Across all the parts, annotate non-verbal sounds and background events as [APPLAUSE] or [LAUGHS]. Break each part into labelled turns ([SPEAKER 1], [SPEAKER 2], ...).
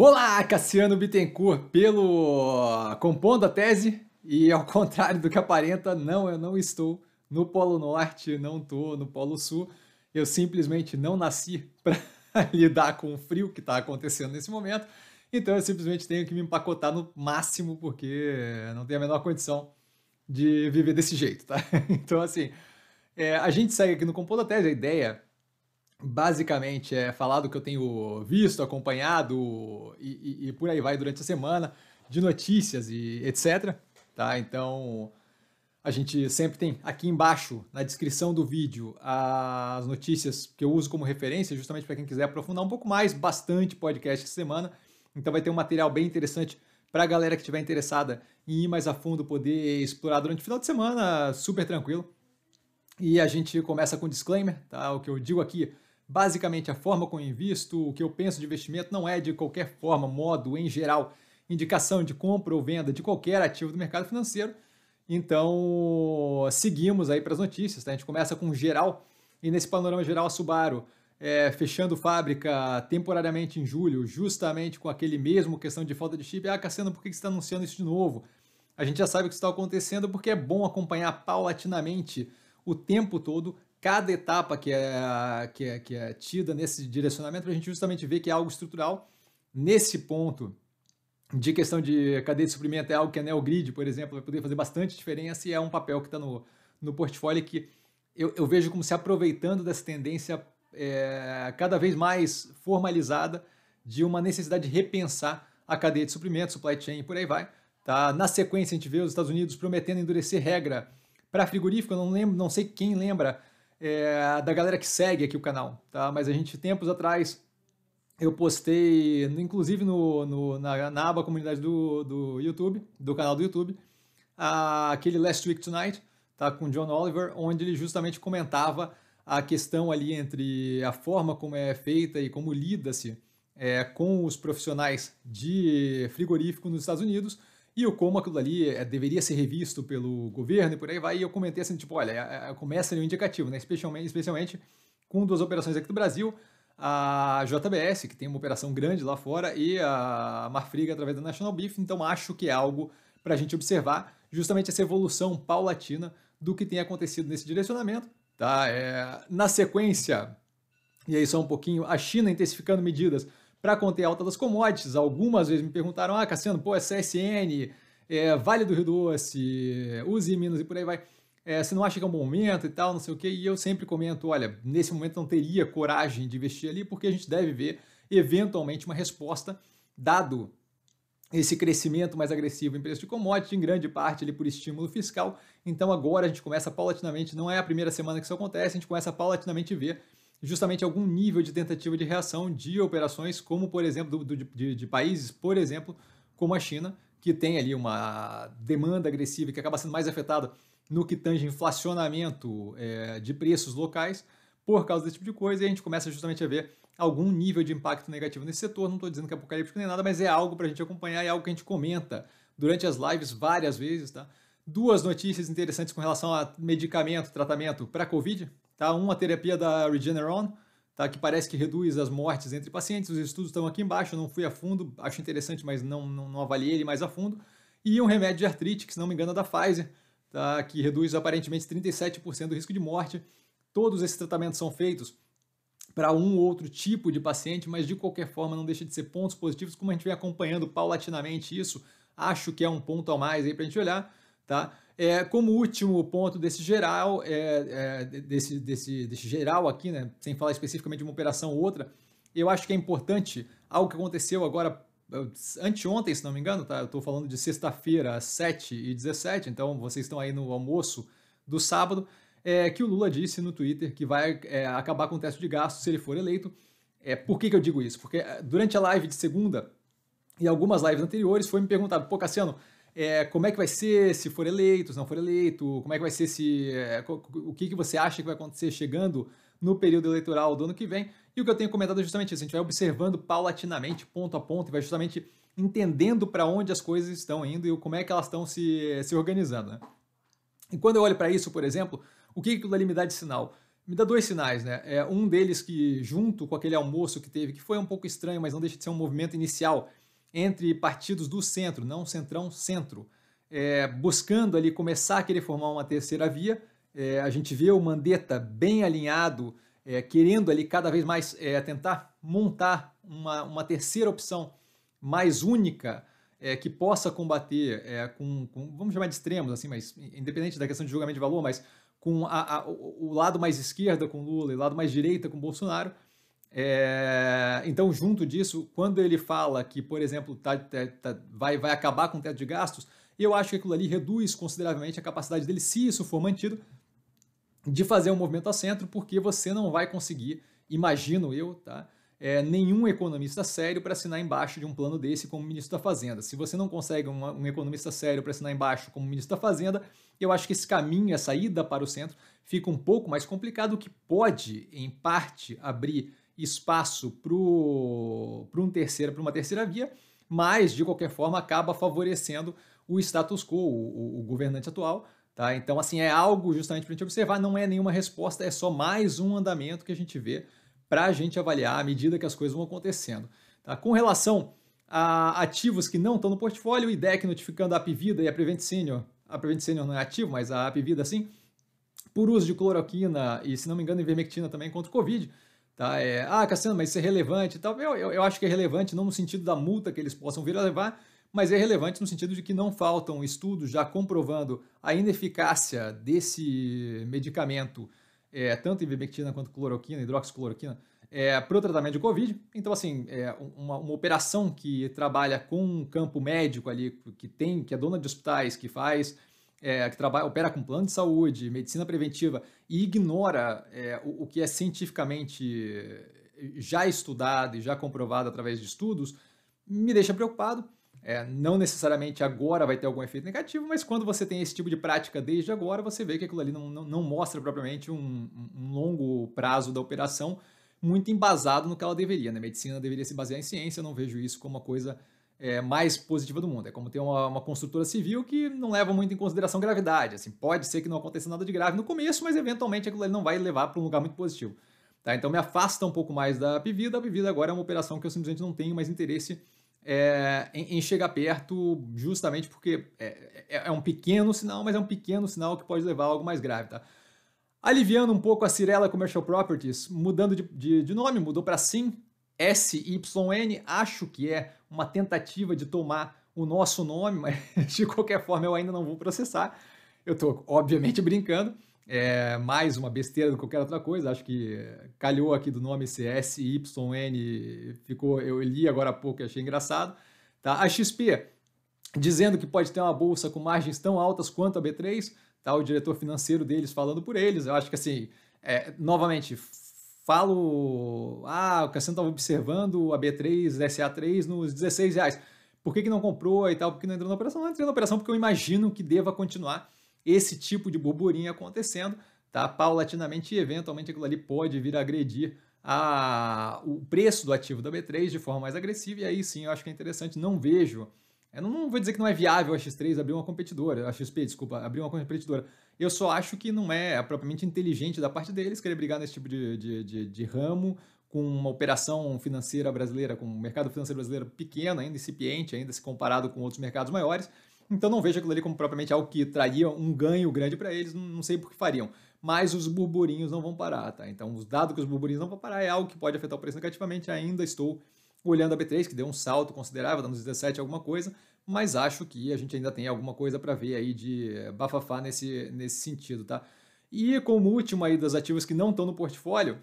[SPEAKER 1] Olá, Cassiano Bittencourt, pelo compondo a tese e ao [LAUGHS] contrário do que aparenta, não, eu não estou no Polo Norte, não estou no Polo Sul. Eu simplesmente não nasci [LAUGHS] para lidar com o frio que está acontecendo nesse momento. Então eu simplesmente tenho que me empacotar no máximo porque não tenho a menor condição de viver desse jeito, tá? [LAUGHS] Então assim, é, a gente segue aqui no Compondo a Tese, a ideia basicamente é falar do que eu tenho visto, acompanhado e, e, e, por aí vai durante a semana, de notícias e etc. Tá? Então, a gente sempre tem aqui embaixo, na descrição do vídeo, as notícias que eu uso como referência, justamente para quem quiser aprofundar um pouco mais, bastante podcast essa semana. Então vai ter um material bem interessante para a galera que estiver interessada em ir mais a fundo, poder explorar durante o final de semana, super tranquilo. E a gente começa com disclaimer, tá? O que eu digo aqui Basicamente, a forma como invisto, o que eu penso de investimento não é de qualquer forma, modo, em geral, indicação de compra ou venda de qualquer ativo do mercado financeiro. Então, seguimos aí para as notícias. Tá? A gente começa com geral, e nesse panorama geral, a Subaru é, fechando fábrica temporariamente em julho, justamente com aquele mesmo questão de falta de chip. Ah, Cassiano, por que você está anunciando isso de novo? A gente já sabe o que está acontecendo porque é bom acompanhar paulatinamente o tempo todo cada etapa que é, que é, que é tida nesse direcionamento para a gente justamente ver que é algo estrutural. Nesse ponto de questão de cadeia de suprimento é algo que a NeoGrid, por exemplo, vai poder fazer bastante diferença e é um papel que está no, no portfólio que eu, eu, vejo como se aproveitando dessa tendência é, cada vez mais formalizada de uma necessidade de repensar a cadeia de suprimento, supply chain e por aí vai. Tá? Na sequência, a gente vê os Estados Unidos prometendo endurecer regra para frigorífico. Não lembro, não sei quem lembra é, da galera que segue aqui o canal, tá? Mas a gente, tempos atrás, eu postei, inclusive no, no na, na, aba comunidade do, do YouTube, do canal do YouTube, a, aquele Last Week Tonight, tá? Com John Oliver, onde ele justamente comentava a questão ali entre a forma como é feita e como lida-se é, com os profissionais de frigorífico nos Estados Unidos, e o como aquilo ali é, deveria ser revisto pelo governo e por aí vai. E eu comentei assim, tipo, olha, é, é, começa ali um indicativo, né? Especialmente, especialmente com duas operações aqui do Brasil, a JBS, que tem uma operação grande lá fora, e a Marfriga através da National Beef. Então acho que é algo para a gente observar justamente essa evolução paulatina do que tem acontecido nesse direcionamento. Tá? É, na sequência, e aí só um pouquinho, a China intensificando medidas para conter a alta das commodities. Algumas vezes me perguntaram, ah, Cassiano, pô, é CSN, é Vale do Rio Doce, Use Minas e por aí vai. É, você não acha que é um bom momento e tal, não sei o quê? E eu sempre comento, olha, nesse momento não teria coragem de investir ali, porque a gente deve ver, eventualmente, uma resposta, dado esse crescimento mais agressivo em preço de commodity, em grande parte ali por estímulo fiscal. Então agora a gente começa paulatinamente, não é a primeira semana que isso acontece, a gente começa paulatinamente a ver justamente algum nível de tentativa de reação de operações, como por exemplo do, do, de, de, países, por exemplo, como a China, que tem ali uma demanda agressiva que acaba sendo mais afetada no que tange inflacionamento é, de preços locais por causa desse tipo de coisa, e a gente começa justamente a ver algum nível de impacto negativo nesse setor. Não estou dizendo que é apocalíptico nem nada, mas é algo para a gente acompanhar, é algo que a gente comenta durante as lives várias vezes, tá? Duas notícias interessantes com relação a medicamento, tratamento para Covid, Tá? Uma terapia da Regeneron, tá? que parece que reduz as mortes entre pacientes. Os estudos estão aqui embaixo, eu não fui a fundo, acho interessante, mas não, não, não avaliei ele mais a fundo. E um remédio de artrite, que se não me engano é da Pfizer, tá? que reduz aparentemente 37% do risco de morte. Todos esses tratamentos são feitos para um ou outro tipo de paciente, mas de qualquer forma não deixa de ser pontos positivos, como a gente vem acompanhando paulatinamente isso, acho que é um ponto a mais aí para a gente olhar, tá? É, como último ponto desse geral, é, é, desse, desse, desse geral aqui, né, sem falar especificamente de uma operação ou outra, eu acho que é importante algo que aconteceu agora anteontem, se não me engano, tá? Eu estou falando de sexta-feira, às 7 e 17 então vocês estão aí no almoço do sábado, é, que o Lula disse no Twitter que vai é, acabar com o teto de gastos se ele for eleito. É, por que, que eu digo isso? Porque é, durante a live de segunda e algumas lives anteriores foi me perguntado, pô, Cassiano, é, como é que vai ser se for eleito, se não for eleito, como é que vai ser se. É, o que, que você acha que vai acontecer chegando no período eleitoral do ano que vem. E o que eu tenho comentado é justamente isso: a gente vai observando paulatinamente, ponto a ponto, e vai justamente entendendo para onde as coisas estão indo e como é que elas estão se, se organizando. Né? E quando eu olho para isso, por exemplo, o que, que aquilo ali me dá de sinal? me dá dois sinais, né? É, um deles que, junto com aquele almoço que teve, que foi um pouco estranho, mas não deixa de ser um movimento inicial entre partidos do centro, não centrão, centro, é, buscando ali começar a querer formar uma terceira via. É, a gente vê o Mandetta bem alinhado, é, querendo ali cada vez mais é, tentar montar uma, uma terceira opção mais única é, que possa combater é, com, com, vamos chamar de extremos, assim, mas independente da questão de julgamento de valor, mas com a, a, o lado mais esquerda com Lula e o lado mais direita com Bolsonaro. É, então, junto disso, quando ele fala que, por exemplo, tá, tá, tá, vai, vai acabar com o teto de gastos, eu acho que aquilo ali reduz consideravelmente a capacidade dele, se isso for mantido, de fazer um movimento a centro, porque você não vai conseguir, imagino eu, tá? é, nenhum economista sério para assinar embaixo de um plano desse como ministro da Fazenda. Se você não consegue uma, um economista sério para assinar embaixo como ministro da Fazenda, eu acho que esse caminho, essa ida para o centro, fica um pouco mais complicado, o que pode, em parte, abrir espaço para um terceira, para uma terceira via, mas, de qualquer forma, acaba favorecendo o status quo, o, o governante atual. Tá? Então, assim, é algo justamente para a gente observar, não é nenhuma resposta, é só mais um andamento que a gente vê para a gente avaliar à medida que as coisas vão acontecendo. Tá? Com relação a ativos que não estão no portfólio, o IDEC notificando a Apivida e a Prevent Senior, a Prevent Senior não é ativo, mas a Apivida sim, por uso de cloroquina e, se não me engano, ivermectina também contra o Covid. Tá? É, ah, Cassiano, mas isso é relevante e tal. Eu, eu, eu acho que é relevante não no sentido da multa que eles possam vir a levar, mas é relevante no sentido de que não faltam estudos já comprovando a ineficácia desse medicamento é, tanto ivermectina quanto cloroquina, hidroxicloroquina, é, para o tratamento de Covid. Então, assim, é uma, uma, operação que trabalha com um campo médico ali, que tem, que é dona de hospitais, que faz, é, que trabalha, opera com plano de saúde, medicina preventiva e ignora é, o, o, que é cientificamente já estudado e já comprovado através de estudos, me deixa preocupado. É, não necessariamente agora vai ter algum efeito negativo, mas quando você tem esse tipo de prática desde agora, você vê que aquilo ali não, não, não mostra propriamente um, um, longo prazo da operação muito embasado no que ela deveria. Né? A medicina deveria se basear em ciência, eu não vejo isso como uma coisa é, mais positiva do mundo. É como ter uma, uma, construtora civil que não leva muito em consideração gravidade. Assim, pode ser que não aconteça nada de grave no começo, mas eventualmente aquilo não vai levar para um lugar muito positivo. Tá? Então me afasta um pouco mais da Pivida. A Pivida agora é uma operação que eu simplesmente não tenho mais interesse é, em, em, chegar perto, justamente porque é, é, é, um pequeno sinal, mas é um pequeno sinal que pode levar a algo mais grave, tá? Aliviando um pouco a Cirela Commercial Properties, mudando de, de, de nome, mudou para SIM, SYN, acho que é uma tentativa de tomar o nosso nome, [LAUGHS] mas de qualquer forma eu ainda não vou processar. Eu estou, obviamente, brincando é mais uma besteira do que qualquer outra coisa. Acho que calhou aqui do nome CSYN, ficou, eu li agora há pouco e achei engraçado. Tá? A XP dizendo que pode ter uma bolsa com margens tão altas quanto a B3, tá? o diretor financeiro deles falando por eles. Eu acho que assim, é, novamente, falo, ah, o Cassiano estava observando a B3, SA3 nos 16 reais. Por que, que não comprou e tal? Por que não entrou na operação? Não entrei na operação porque eu imagino que deva continuar esse tipo de burburinho acontecendo, tá? Paulatinamente e eventualmente aquilo ali pode vir a agredir a, o preço do ativo da B3 de forma mais agressiva, e aí sim eu acho que é interessante. Não vejo, eu não, vou dizer que não é viável a X3 abrir uma competidora, a XP, desculpa, abrir uma competidora. Eu só acho que não é propriamente inteligente da parte deles querer brigar nesse tipo de, de, de, de ramo com uma operação financeira brasileira, com um mercado financeiro brasileiro pequeno ainda, incipiente ainda, se comparado com outros mercados maiores. Então não vejo aquilo ali como propriamente algo que traria um ganho grande para eles, não sei por que fariam. Mas os burburinhos não vão parar, tá? Então, os dados que os burburinhos não vão parar é algo que pode afetar o preço negativamente. Ainda estou olhando a B3, que deu um salto considerável, dando 17 alguma coisa, mas acho que a gente ainda tem alguma coisa para ver aí de bafafá nesse, nesse sentido, tá? E como último aí das ativos que não estão no portfólio,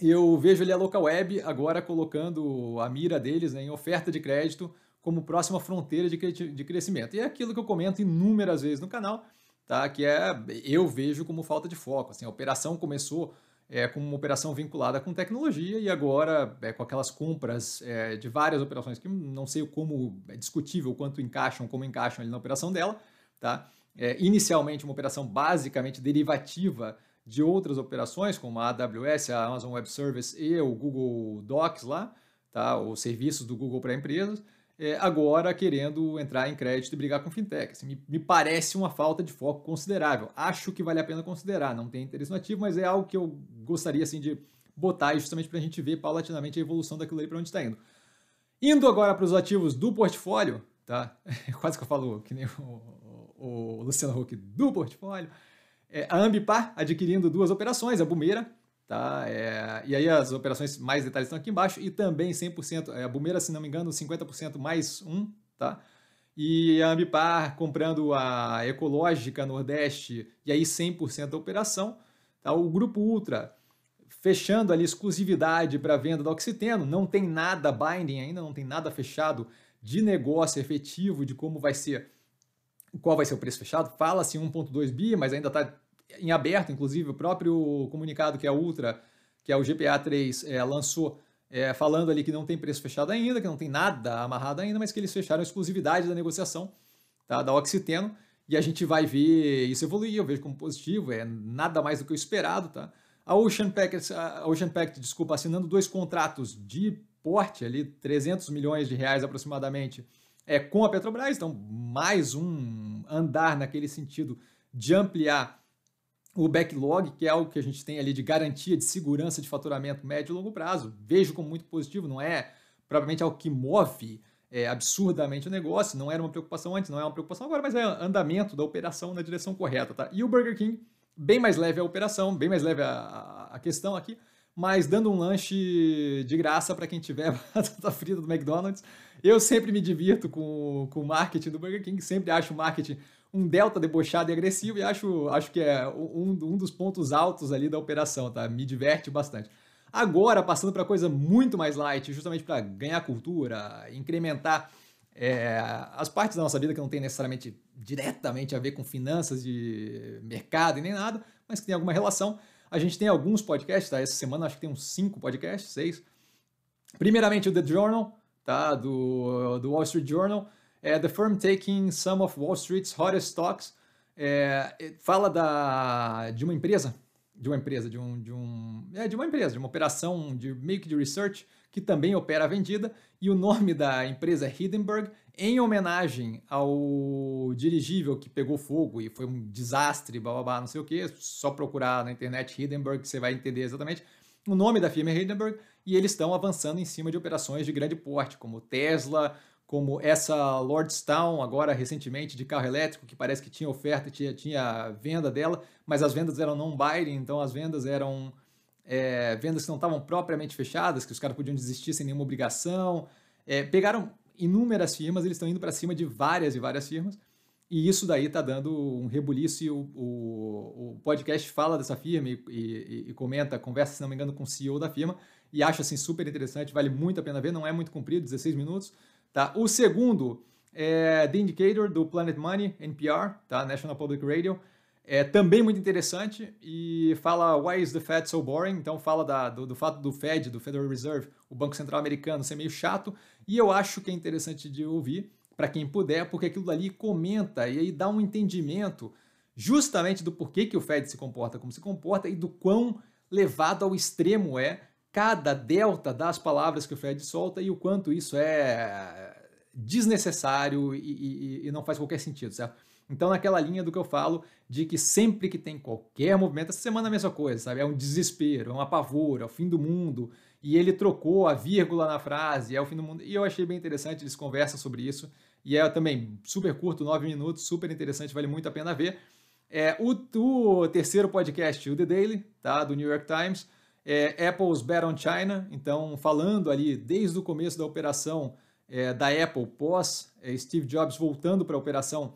[SPEAKER 1] eu vejo ali a Local Web agora colocando a mira deles né, em oferta de crédito como próxima fronteira de, de crescimento. E é aquilo que eu comento inúmeras vezes no canal, tá? que é eu vejo como falta de foco. Assim, a operação começou é, como uma operação vinculada com tecnologia e agora é, com aquelas compras é, de várias operações que não sei como é discutível quanto encaixam, como encaixam ali na operação dela. Tá? É, inicialmente uma operação basicamente derivativa de outras operações, como a AWS, a Amazon Web Service e o Google Docs lá, tá? os serviços do Google para empresas. É, agora querendo entrar em crédito e brigar com fintech. Assim, me, me, parece uma falta de foco considerável. Acho que vale a pena considerar. Não tem interesse no ativo, mas é algo que eu gostaria assim, de botar justamente para a gente ver paulatinamente a evolução daquilo aí para onde está indo. Indo agora para os ativos do portfólio, tá? [LAUGHS] Quase que eu falo que nem o, o, o Luciano Huck do portfólio. É, a Ambipar adquirindo duas operações, a Bumeira Tá? É, e aí as operações mais detalhes estão aqui embaixo e também 100%, é, a Bumeira, se não me engano, 50% mais um, tá? E a Ambipar comprando a Ecológica Nordeste e aí 100% da operação, tá? O Grupo Ultra fechando ali exclusividade para venda do Oxiteno, não tem nada binding ainda, não tem nada fechado de negócio efetivo de como vai ser, qual vai ser o preço fechado. Fala-se 1.2 bi, mas ainda está em aberto, inclusive, o próprio comunicado que a Ultra, que é o GPA3, é, lançou, é, falando ali que não tem preço fechado ainda, que não tem nada amarrado ainda, mas que eles fecharam a exclusividade da negociação tá, da Oxiteno, e a gente vai ver isso evoluir, eu vejo como positivo, é nada mais do que o esperado, tá? A Ocean Pact, a Ocean Pact, desculpa, assinando dois contratos de porte ali, 300 milhões de reais aproximadamente, é, com a Petrobras, então mais um andar naquele sentido de ampliar o backlog, que é algo que a gente tem ali de garantia de segurança de faturamento médio e longo prazo. Vejo como muito positivo, não é provavelmente algo que move é, absurdamente o negócio, não era uma preocupação antes, não é uma preocupação agora, mas é andamento da operação na direção correta. Tá? E o Burger King, bem mais leve a operação, bem mais leve a, a questão aqui, mas dando um lanche de graça para quem tiver [LAUGHS] batata frita do McDonald's. Eu sempre me divirto com, com o marketing do Burger King, sempre acho o marketing um delta debochado e agressivo e acho, acho que é um, um dos pontos altos ali da operação, tá? Me diverte bastante. Agora, passando para coisa muito mais light, justamente para ganhar cultura, incrementar é, as partes da nossa vida que não tem necessariamente diretamente a ver com finanças de mercado e nem nada, mas que tem alguma relação. A gente tem alguns podcasts, tá? Essa semana acho que tem uns cinco podcasts, seis. Primeiramente o The Journal, tá? Do, do Wall Street Journal, The Firm Taking Some of Wall Street's Hottest Stocks, é, fala da, de uma empresa, de uma empresa, de um, de um, é, de uma empresa, de uma operação de meio que de research que também opera a vendida e o nome da empresa é Hindenburg em homenagem ao dirigível que pegou fogo e foi um desastre, blá, blá, blá não sei o que, só procurar na internet Hindenburg que você vai entender exatamente. O nome da firma é Hindenburg e eles estão avançando em cima de operações de grande porte, como Tesla, como essa Lordstown, agora recentemente, de carro elétrico, que parece que tinha oferta e tinha, tinha venda dela, mas as vendas eram non-binding, então as vendas eram é, vendas que não estavam propriamente fechadas, que os caras podiam desistir sem nenhuma obrigação. É, pegaram inúmeras firmas, eles estão indo para cima de várias e várias firmas, e isso daí está dando um rebuliço, e o, o, o, podcast fala dessa firma e, e, e comenta, conversa, se não me engano, com o CEO da firma, e acho assim super interessante, vale muito a pena ver, não é muito comprido, 16 minutos, Tá? O segundo é The Indicator, do Planet Money, NPR, tá? National Public Radio. É também muito interessante e fala Why is the Fed so boring? Então fala da, do, do, fato do Fed, do Federal Reserve, o Banco Central Americano, ser meio chato. E eu acho que é interessante de ouvir para quem puder, porque aquilo dali comenta e aí dá um entendimento justamente do porquê que o Fed se comporta como se comporta e do quão levado ao extremo é cada delta das palavras que o Fred solta e o quanto isso é desnecessário e, e, e, não faz qualquer sentido, certo? Então, naquela linha do que eu falo, de que sempre que tem qualquer movimento, essa semana é a mesma coisa, sabe? É um desespero, é um apavoro, é o fim do mundo, e ele trocou a vírgula na frase, é o fim do mundo. E eu achei bem interessante, eles conversam sobre isso, e é também super curto, nove minutos, super interessante, vale muito a pena ver. É, o, o terceiro podcast, o The Daily, tá? Do New York Times, é, Apple's Bet on China, então falando ali desde o começo da operação é, da Apple pós é, Steve Jobs voltando para a operação,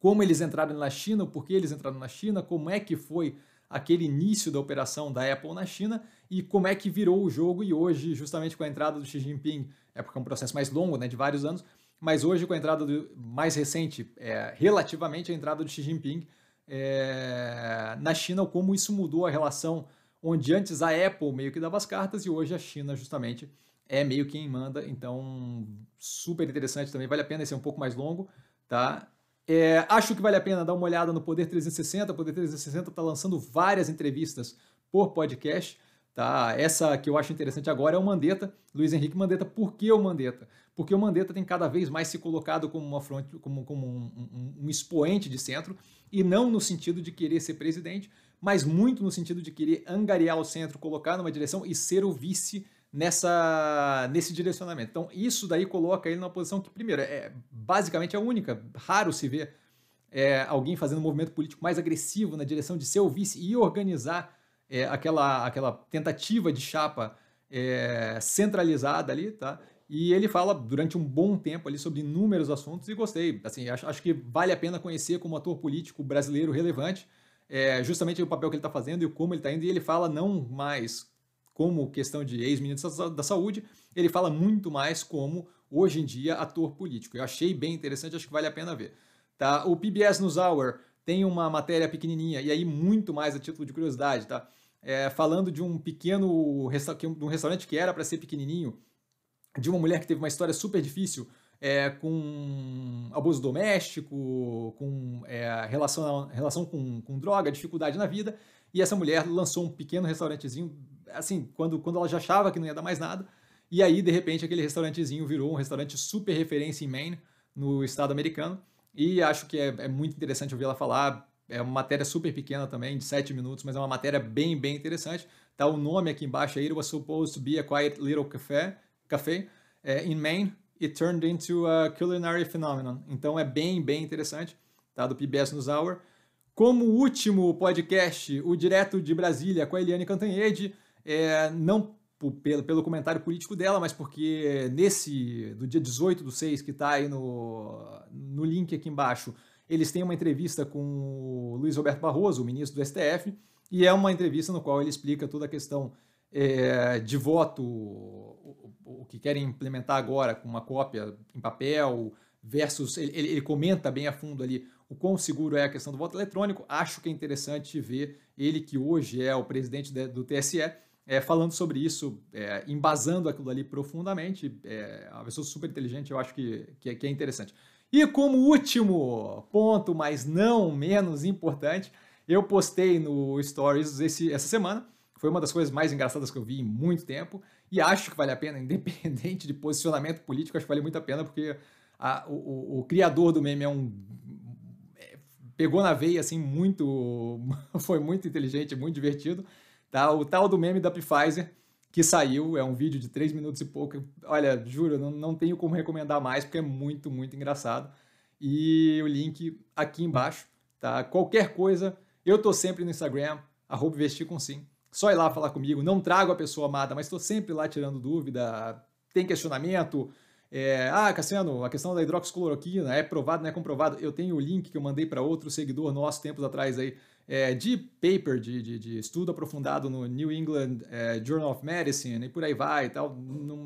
[SPEAKER 1] como eles entraram na China, por que eles entraram na China, como é que foi aquele início da operação da Apple na China e como é que virou o jogo. E hoje, justamente com a entrada do Xi Jinping, é porque é um processo mais longo, né, de vários anos, mas hoje com a entrada do, mais recente, é, relativamente a entrada do Xi Jinping é, na China, como isso mudou a relação onde antes a Apple meio que dava as cartas e hoje a China justamente é meio quem manda, então super interessante também, vale a pena, esse é um pouco mais longo, tá? É, acho que vale a pena dar uma olhada no Poder 360, o Poder 360 está lançando várias entrevistas por podcast, Tá? Essa que eu acho interessante agora é o Mandetta, Luiz Henrique Mandetta. Por que o Mandetta? Porque o Mandetta tem cada vez mais se colocado como, uma front, como, como um, um, um expoente de centro, e não no sentido de querer ser presidente, mas muito no sentido de querer angariar o centro, colocar numa direção e ser o vice nessa nesse direcionamento. Então, isso daí coloca ele numa posição que, primeiro, é basicamente a única. Raro se ver é, alguém fazendo um movimento político mais agressivo na direção de ser o vice e organizar é, aquela, aquela tentativa de chapa é, centralizada ali, tá? E ele fala durante um bom tempo ali sobre inúmeros assuntos e gostei. Assim, acho, acho que vale a pena conhecer como ator político brasileiro relevante, é, justamente o papel que ele está fazendo e como ele está indo. E ele fala não mais como questão de ex-ministro da Saúde, ele fala muito mais como, hoje em dia, ator político. Eu achei bem interessante, acho que vale a pena ver. Tá? O PBS News Hour tem uma matéria pequenininha, e aí muito mais a título de curiosidade, tá? é, falando de um pequeno de um restaurante que era para ser pequenininho, de uma mulher que teve uma história super difícil é, com abuso doméstico, com é, relação, relação com, com droga, dificuldade na vida, e essa mulher lançou um pequeno restaurantezinho, assim, quando, quando ela já achava que não ia dar mais nada, e aí, de repente, aquele restaurantezinho virou um restaurante super referência em Maine, no estado americano, e acho que é, é muito interessante ouvir ela falar é uma matéria super pequena também, de 7 minutos, mas é uma matéria bem, bem interessante. Tá o nome aqui embaixo it was supposed to be a quiet little café, café é, in Maine, it turned into a culinary phenomenon. Então é bem, bem interessante, tá? Do PBS News Hour. Como último podcast, o Direto de Brasília com a Eliane Cantanhede, é, não pelo, pelo comentário político dela, mas porque nesse, do dia 18 do 6, que está aí no, no link aqui embaixo, eles têm uma entrevista com o Luiz Roberto Barroso, o ministro do STF, e é uma entrevista no qual ele explica toda a questão é, de voto, o, o, que querem implementar agora com uma cópia em papel, versus. Ele, ele, comenta bem a fundo ali o quão seguro é a questão do voto eletrônico. Acho que é interessante ver ele, que hoje é o presidente de, do TSE, é, falando sobre isso, é, embasando aquilo ali profundamente. É uma pessoa super inteligente, eu acho que, que, é, que é interessante. E como último ponto, mas não menos importante, eu postei no Stories esse, essa semana. Foi uma das coisas mais engraçadas que eu vi em muito tempo. E acho que vale a pena, [LAUGHS] independente de posicionamento político, acho que vale muito a pena, porque a, o, o, o, criador do meme é um. É, pegou na veia, assim, muito. [LAUGHS] Foi muito inteligente, muito divertido. Tá? O tal do meme da Pfizer que saiu, é um vídeo de 3 minutos e pouco. Olha, juro, não, não tenho como recomendar mais, porque é muito, muito engraçado. E o link aqui embaixo, tá? Qualquer coisa, eu tô sempre no Instagram, arroba com sim. Só ir lá falar comigo, não trago a pessoa amada, mas estou sempre lá tirando dúvida, tem questionamento. É, ah, Cassiano, a questão da hidroxicloroquina é provado, não é comprovado. Eu tenho o link que eu mandei para outro seguidor nosso tempos atrás aí, é, de paper, de, de, de, estudo aprofundado no New England é, Journal of Medicine e por aí vai e tal. Não,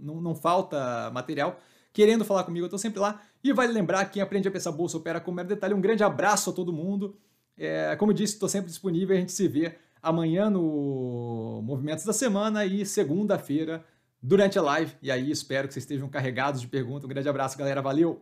[SPEAKER 1] não, não, falta material. Querendo falar comigo, eu estou sempre lá. E vale lembrar, quem aprende a pensar bolsa opera com mero detalhe. Um grande abraço a todo mundo. É, como disse, estou sempre disponível. A gente se vê amanhã no Movimentos da Semana e segunda-feira durante a live. E aí espero que vocês estejam carregados de perguntas. Um grande abraço, galera. Valeu!